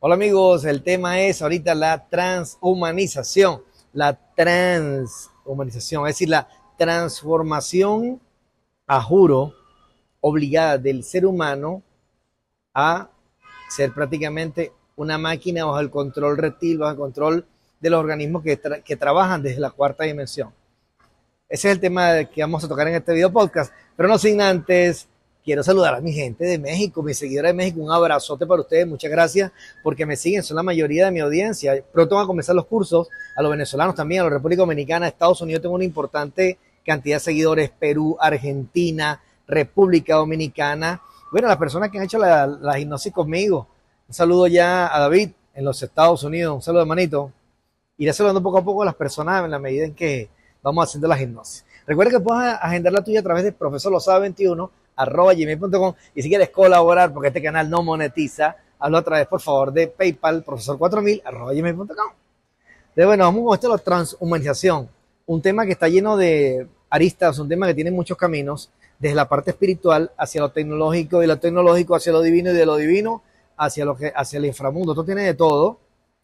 Hola amigos, el tema es ahorita la transhumanización, la transhumanización, es decir, la transformación a juro obligada del ser humano a ser prácticamente una máquina bajo el control reptil, bajo el control de los organismos que, que trabajan desde la cuarta dimensión. Ese es el tema que vamos a tocar en este video podcast, pero no sin antes quiero saludar a mi gente de México, mi seguidora de México. Un abrazote para ustedes. Muchas gracias porque me siguen. Son la mayoría de mi audiencia. Pronto van a comenzar los cursos a los venezolanos también, a la República Dominicana, Estados Unidos. Tengo una importante cantidad de seguidores. Perú, Argentina, República Dominicana. Bueno, las personas que han hecho la, la conmigo. Un saludo ya a David en los Estados Unidos. Un saludo, hermanito. Iré saludando poco a poco a las personas en la medida en que vamos haciendo la hipnosis. Recuerda que puedes agendar la tuya a través de Profesor Lozada 21 arroba gmail.com y si quieres colaborar porque este canal no monetiza, hazlo a través, por favor, de PayPal, profesor4000 arroba gmail.com. De bueno, vamos con esto la transhumanización, un tema que está lleno de aristas, un tema que tiene muchos caminos, desde la parte espiritual hacia lo tecnológico, y lo tecnológico hacia lo divino, y de lo divino hacia, lo que, hacia el inframundo. Esto tiene de todo,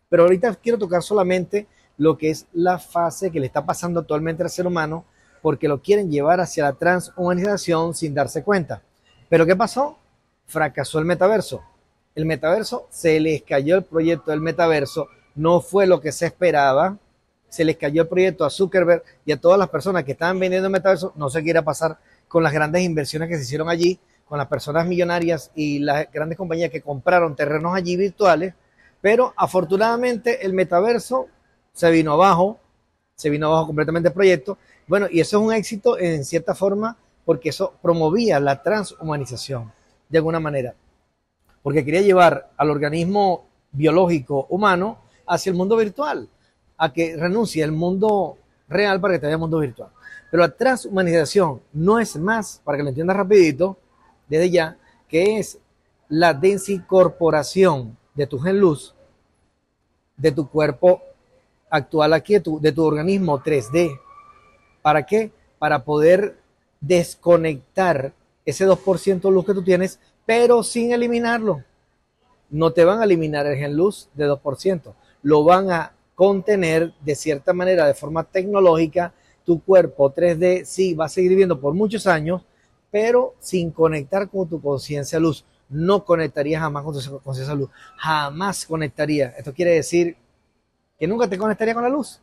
pero ahorita quiero tocar solamente lo que es la fase que le está pasando actualmente al ser humano porque lo quieren llevar hacia la transhumanización sin darse cuenta. Pero ¿qué pasó? Fracasó el metaverso. El metaverso se les cayó el proyecto del metaverso, no fue lo que se esperaba. Se les cayó el proyecto a Zuckerberg y a todas las personas que estaban vendiendo el metaverso. No se quiera pasar con las grandes inversiones que se hicieron allí, con las personas millonarias y las grandes compañías que compraron terrenos allí virtuales. Pero afortunadamente el metaverso se vino abajo, se vino abajo completamente el proyecto bueno, y eso es un éxito en cierta forma porque eso promovía la transhumanización de alguna manera, porque quería llevar al organismo biológico humano hacia el mundo virtual, a que renuncie al mundo real para que tenga el mundo virtual. Pero la transhumanización no es más, para que lo entiendas rapidito, desde ya, que es la desincorporación de tu gen luz, de tu cuerpo actual aquí, de tu, de tu organismo 3D, ¿Para qué? Para poder desconectar ese 2% luz que tú tienes, pero sin eliminarlo. No te van a eliminar el gen luz de 2%, lo van a contener de cierta manera, de forma tecnológica. Tu cuerpo 3D sí va a seguir viviendo por muchos años, pero sin conectar con tu conciencia luz. No conectaría jamás con tu conciencia luz. Jamás conectaría. Esto quiere decir que nunca te conectaría con la luz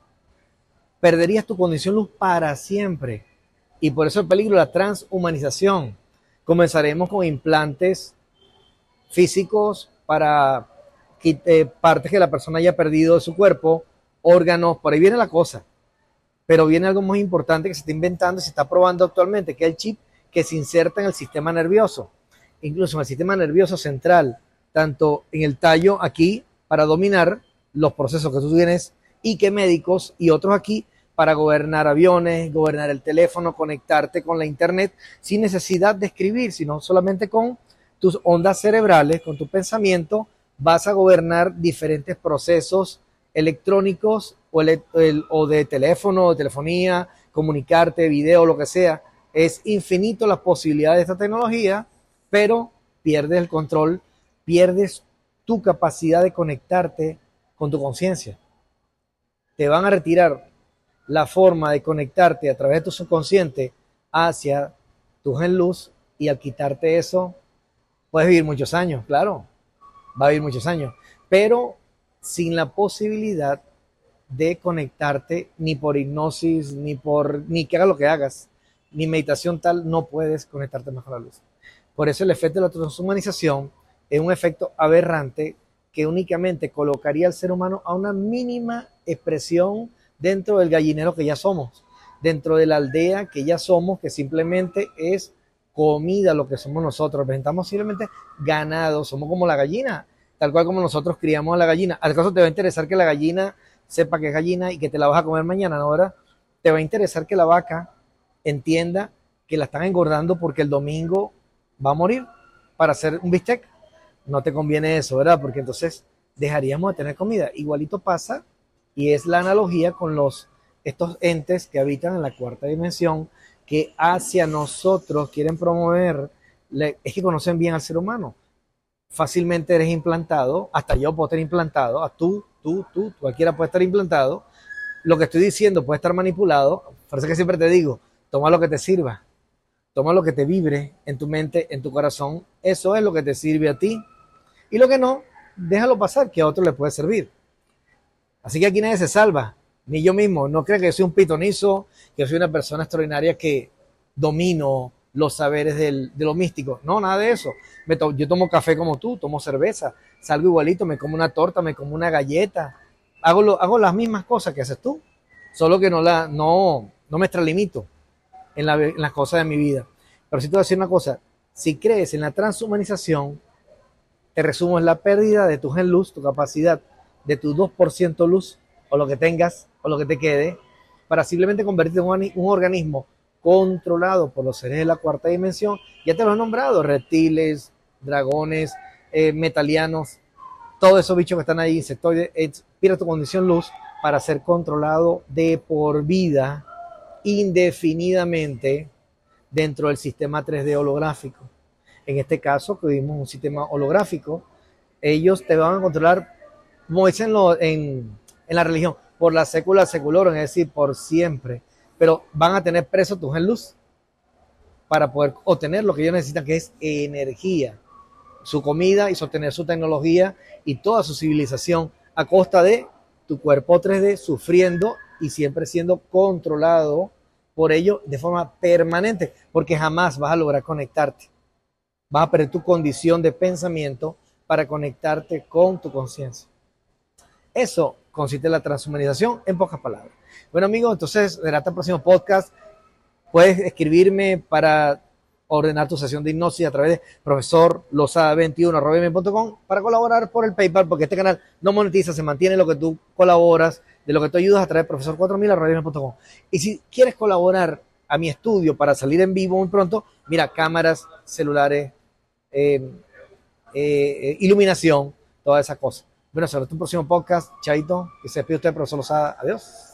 perderías tu condición luz para siempre. Y por eso el peligro de la transhumanización. Comenzaremos con implantes físicos para eh, partes que la persona haya perdido de su cuerpo, órganos, por ahí viene la cosa. Pero viene algo muy importante que se está inventando se está probando actualmente, que es el chip que se inserta en el sistema nervioso, incluso en el sistema nervioso central, tanto en el tallo aquí para dominar los procesos que tú tienes y que médicos y otros aquí para gobernar aviones, gobernar el teléfono, conectarte con la internet sin necesidad de escribir, sino solamente con tus ondas cerebrales, con tu pensamiento, vas a gobernar diferentes procesos electrónicos o, o de teléfono, de telefonía, comunicarte, video, lo que sea. Es infinito las posibilidades de esta tecnología, pero pierdes el control, pierdes tu capacidad de conectarte con tu conciencia. Te van a retirar la forma de conectarte a través de tu subconsciente hacia tu gen luz y al quitarte eso, puedes vivir muchos años, claro, va a vivir muchos años, pero sin la posibilidad de conectarte ni por hipnosis, ni por, ni que hagas lo que hagas, ni meditación tal, no puedes conectarte mejor a la luz. Por eso el efecto de la transhumanización es un efecto aberrante que únicamente colocaría al ser humano a una mínima expresión dentro del gallinero que ya somos, dentro de la aldea que ya somos, que simplemente es comida lo que somos nosotros, representamos simplemente ganado, somos como la gallina, tal cual como nosotros criamos a la gallina. Al caso te va a interesar que la gallina sepa que es gallina y que te la vas a comer mañana, ¿no? Ahora te va a interesar que la vaca entienda que la están engordando porque el domingo va a morir para hacer un bistec. No te conviene eso, ¿verdad? Porque entonces dejaríamos de tener comida. Igualito pasa y es la analogía con los, estos entes que habitan en la cuarta dimensión, que hacia nosotros quieren promover, es que conocen bien al ser humano. fácilmente eres implantado, hasta yo puedo estar implantado, a tú, tú, tú, cualquiera puede estar implantado. Lo que estoy diciendo puede estar manipulado. Por eso que siempre te digo, toma lo que te sirva, toma lo que te vibre en tu mente, en tu corazón. Eso es lo que te sirve a ti. Y lo que no, déjalo pasar, que a otro le puede servir. Así que aquí nadie se salva, ni yo mismo. No creo que yo soy un pitonizo, que soy una persona extraordinaria que domino los saberes del, de lo místico. No, nada de eso. Me yo tomo café como tú, tomo cerveza, salgo igualito, me como una torta, me como una galleta. Hago, lo, hago las mismas cosas que haces tú, solo que no, la, no, no me extralimito en, en las cosas de mi vida. Pero si te voy a decir una cosa, si crees en la transhumanización, te resumo en la pérdida de tu gen luz, tu capacidad de tu 2% luz, o lo que tengas, o lo que te quede, para simplemente convertirte en un organismo controlado por los seres de la cuarta dimensión. Ya te lo he nombrado, reptiles, dragones, eh, metalianos, todos esos bichos que están ahí, insectoides, pierde tu condición luz para ser controlado de por vida, indefinidamente, dentro del sistema 3D holográfico. En este caso, que vimos un sistema holográfico, ellos te van a controlar, como dicen en, en la religión, por la sécula seculorum, es decir, por siempre pero van a tener preso tu gen luz para poder obtener lo que ellos necesitan, que es energía, su comida y sostener su tecnología y toda su civilización a costa de tu cuerpo 3D sufriendo y siempre siendo controlado por ello de forma permanente, porque jamás vas a lograr conectarte. Vas a perder tu condición de pensamiento para conectarte con tu conciencia. Eso consiste en la transhumanización en pocas palabras. Bueno, amigos, entonces, hasta el próximo podcast. Puedes escribirme para ordenar tu sesión de hipnosis a través de profesor 21com para colaborar por el PayPal, porque este canal no monetiza, se mantiene lo que tú colaboras, de lo que tú ayudas a través de profesor 4000com. Y si quieres colaborar a mi estudio para salir en vivo muy pronto, mira, cámaras, celulares, eh, eh, iluminación, todas esas cosas. Bueno, hasta el próximo podcast. Chaito. Que se despide usted, profesor Lozada. Adiós.